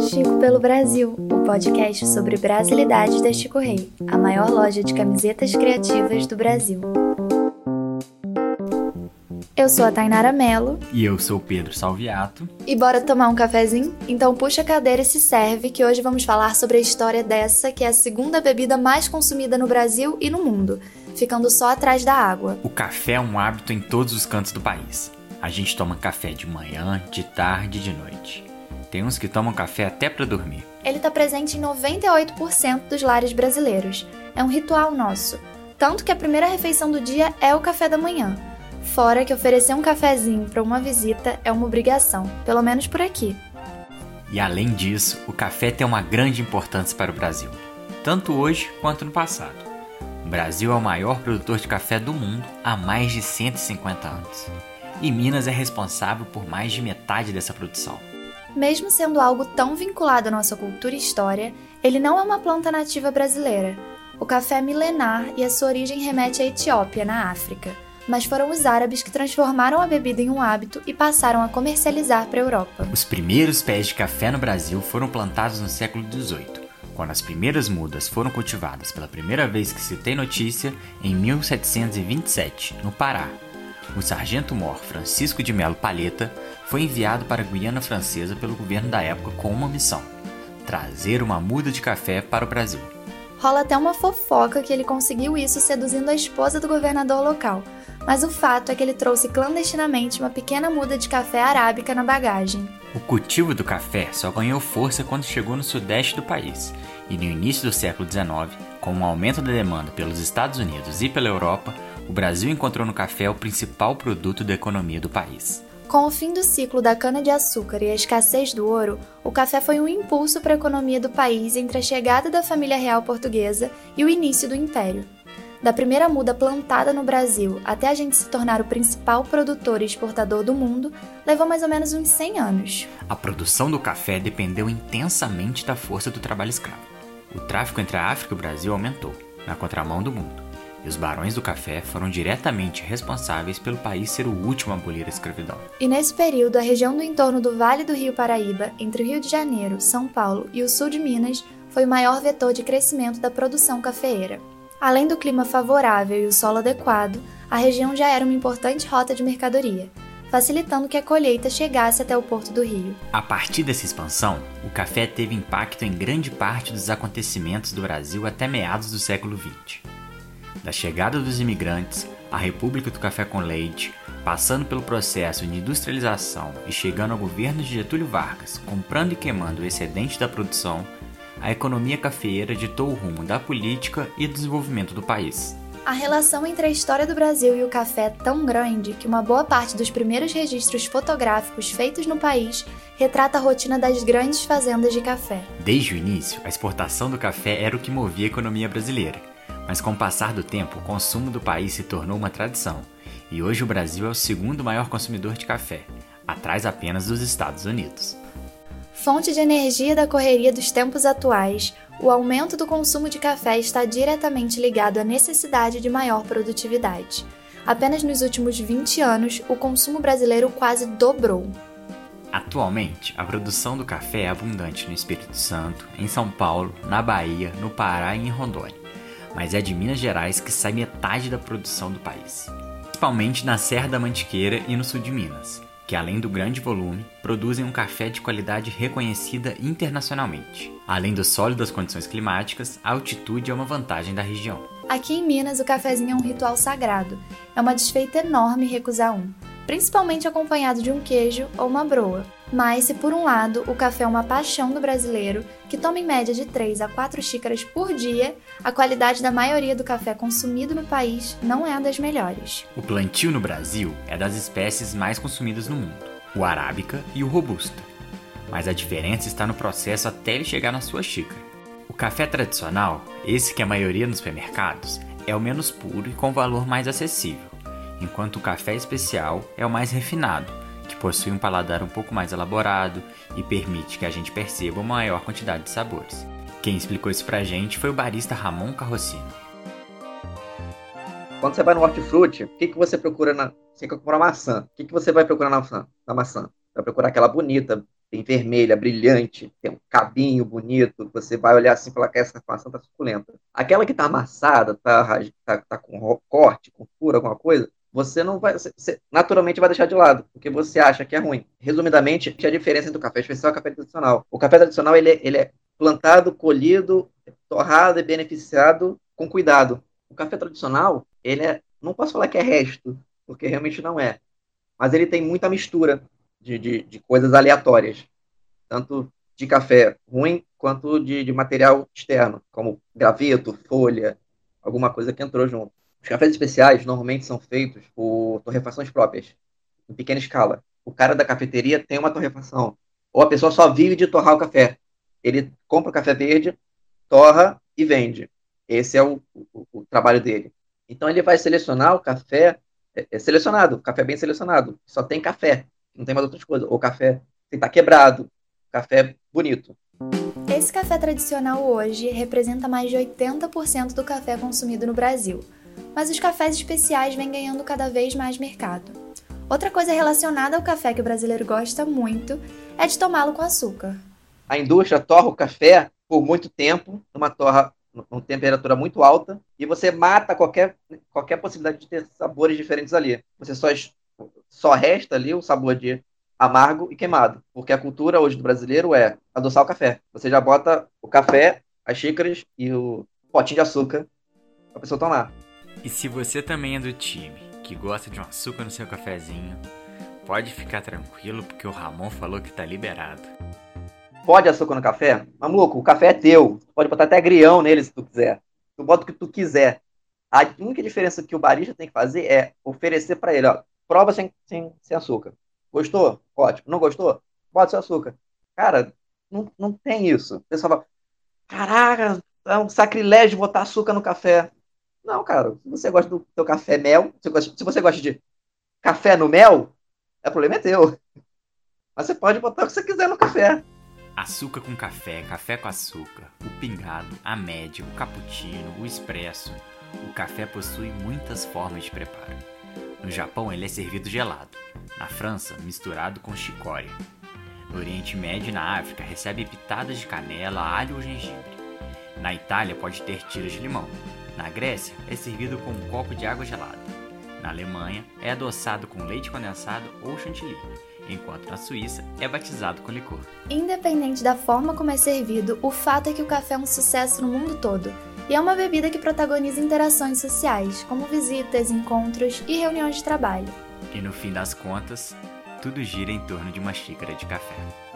Chico pelo Brasil, o podcast sobre brasilidades da Chico Rei, a maior loja de camisetas criativas do Brasil. Eu sou a Tainara Mello. E eu sou o Pedro Salviato. E bora tomar um cafezinho? Então puxa a cadeira e se serve, que hoje vamos falar sobre a história dessa, que é a segunda bebida mais consumida no Brasil e no mundo, ficando só atrás da água. O café é um hábito em todos os cantos do país. A gente toma café de manhã, de tarde e de noite. Tem uns que tomam café até para dormir. Ele está presente em 98% dos lares brasileiros. É um ritual nosso. Tanto que a primeira refeição do dia é o café da manhã. Fora que oferecer um cafezinho para uma visita é uma obrigação, pelo menos por aqui. E além disso, o café tem uma grande importância para o Brasil, tanto hoje quanto no passado. O Brasil é o maior produtor de café do mundo há mais de 150 anos. E Minas é responsável por mais de metade dessa produção. Mesmo sendo algo tão vinculado à nossa cultura e história, ele não é uma planta nativa brasileira. O café é milenar e a sua origem remete à Etiópia, na África, mas foram os árabes que transformaram a bebida em um hábito e passaram a comercializar para a Europa. Os primeiros pés de café no Brasil foram plantados no século XVIII, quando as primeiras mudas foram cultivadas pela primeira vez que se tem notícia em 1727, no Pará, o sargento-mor Francisco de Melo Palheta foi enviado para a Guiana Francesa pelo governo da época com uma missão: trazer uma muda de café para o Brasil. Rola até uma fofoca que ele conseguiu isso seduzindo a esposa do governador local, mas o fato é que ele trouxe clandestinamente uma pequena muda de café arábica na bagagem. O cultivo do café só ganhou força quando chegou no sudeste do país, e no início do século XIX, com o aumento da demanda pelos Estados Unidos e pela Europa, o Brasil encontrou no café o principal produto da economia do país. Com o fim do ciclo da cana-de-açúcar e a escassez do ouro, o café foi um impulso para a economia do país entre a chegada da família real portuguesa e o início do império. Da primeira muda plantada no Brasil até a gente se tornar o principal produtor e exportador do mundo, levou mais ou menos uns 100 anos. A produção do café dependeu intensamente da força do trabalho escravo. O tráfico entre a África e o Brasil aumentou, na contramão do mundo e os barões do café foram diretamente responsáveis pelo país ser o último a abolir a escravidão. E nesse período, a região do entorno do Vale do Rio Paraíba, entre o Rio de Janeiro, São Paulo e o sul de Minas, foi o maior vetor de crescimento da produção cafeeira. Além do clima favorável e o solo adequado, a região já era uma importante rota de mercadoria, facilitando que a colheita chegasse até o porto do Rio. A partir dessa expansão, o café teve impacto em grande parte dos acontecimentos do Brasil até meados do século XX da chegada dos imigrantes, à República do Café com Leite, passando pelo processo de industrialização e chegando ao governo de Getúlio Vargas, comprando e queimando o excedente da produção, a economia cafeeira ditou o rumo da política e do desenvolvimento do país. A relação entre a história do Brasil e o café é tão grande que uma boa parte dos primeiros registros fotográficos feitos no país retrata a rotina das grandes fazendas de café. Desde o início, a exportação do café era o que movia a economia brasileira mas com o passar do tempo, o consumo do país se tornou uma tradição, e hoje o Brasil é o segundo maior consumidor de café, atrás apenas dos Estados Unidos. Fonte de energia da correria dos tempos atuais, o aumento do consumo de café está diretamente ligado à necessidade de maior produtividade. Apenas nos últimos 20 anos, o consumo brasileiro quase dobrou. Atualmente, a produção do café é abundante no Espírito Santo, em São Paulo, na Bahia, no Pará e em Rondônia mas é de Minas Gerais que sai metade da produção do país. Principalmente na Serra da Mantiqueira e no sul de Minas, que além do grande volume, produzem um café de qualidade reconhecida internacionalmente. Além do solo das condições climáticas, a altitude é uma vantagem da região. Aqui em Minas, o cafezinho é um ritual sagrado. É uma desfeita enorme recusar um, principalmente acompanhado de um queijo ou uma broa. Mas se por um lado o café é uma paixão do brasileiro, que toma em média de 3 a 4 xícaras por dia, a qualidade da maioria do café consumido no país não é a das melhores. O plantio no Brasil é das espécies mais consumidas no mundo, o arábica e o robusta. Mas a diferença está no processo até ele chegar na sua xícara. O café tradicional, esse que a maioria nos supermercados, é o menos puro e com valor mais acessível, enquanto o café especial é o mais refinado que possui um paladar um pouco mais elaborado e permite que a gente perceba uma maior quantidade de sabores. Quem explicou isso pra gente foi o barista Ramon Carrocino. Quando você vai no hortifruti, o que, que você procura na. Você quer comprar maçã. O que, que você vai procurar na maçã? Na maçã? Vai procurar aquela bonita, tem vermelha, brilhante, tem um cabinho bonito, você vai olhar assim e falar que essa maçã tá suculenta. Aquela que tá amassada, tá, tá, tá com corte, com furo, alguma coisa, você não vai, você naturalmente vai deixar de lado, porque você acha que é ruim. Resumidamente, a diferença entre o café especial e o café tradicional. O café tradicional, ele, é, ele é plantado, colhido, torrado e beneficiado com cuidado. O café tradicional, ele é, não posso falar que é resto, porque realmente não é, mas ele tem muita mistura de, de, de coisas aleatórias, tanto de café ruim quanto de, de material externo, como graveto, folha, alguma coisa que entrou junto. Os cafés especiais normalmente são feitos por torrefações próprias, em pequena escala. O cara da cafeteria tem uma torrefação, ou a pessoa só vive de torrar o café. Ele compra o café verde, torra e vende. Esse é o, o, o trabalho dele. Então ele vai selecionar o café é, é selecionado, café bem selecionado. Só tem café, não tem mais outras coisas. Ou café que tá quebrado, café bonito. Esse café tradicional hoje representa mais de 80% do café consumido no Brasil, mas os cafés especiais vêm ganhando cada vez mais mercado. Outra coisa relacionada ao café que o brasileiro gosta muito é de tomá-lo com açúcar. A indústria torra o café por muito tempo, numa torra uma temperatura muito alta, e você mata qualquer, qualquer possibilidade de ter sabores diferentes ali. Você só, só resta ali o sabor de amargo e queimado, porque a cultura hoje do brasileiro é adoçar o café. Você já bota o café, as xícaras e o potinho de açúcar para a pessoa tomar. E se você também é do time que gosta de um açúcar no seu cafezinho, pode ficar tranquilo porque o Ramon falou que tá liberado. Pode açúcar no café? Maluco, o café é teu. Pode botar até grião nele se tu quiser. Tu bota o que tu quiser. A única diferença que o barista tem que fazer é oferecer para ele, ó, prova sem, sem, sem açúcar. Gostou? Ótimo. Não gostou? Bota seu açúcar. Cara, não, não tem isso. O pessoal fala, caraca, é um sacrilégio botar açúcar no café. Não, cara, se você gosta do teu café mel, se você gosta, se você gosta de café no mel, o problema é teu. Mas você pode botar o que você quiser no café. Açúcar com café, café com açúcar, o pingado, a média, o cappuccino, o expresso. O café possui muitas formas de preparo. No Japão ele é servido gelado, na França misturado com chicória. No Oriente Médio e na África recebe pitadas de canela, alho ou gengibre. Na Itália pode ter tiras de limão. Na Grécia é servido com um copo de água gelada. Na Alemanha é adoçado com leite condensado ou chantilly enquanto na Suíça é batizado com licor. Independente da forma como é servido, o fato é que o café é um sucesso no mundo todo. E é uma bebida que protagoniza interações sociais, como visitas, encontros e reuniões de trabalho. E no fim das contas, tudo gira em torno de uma xícara de café.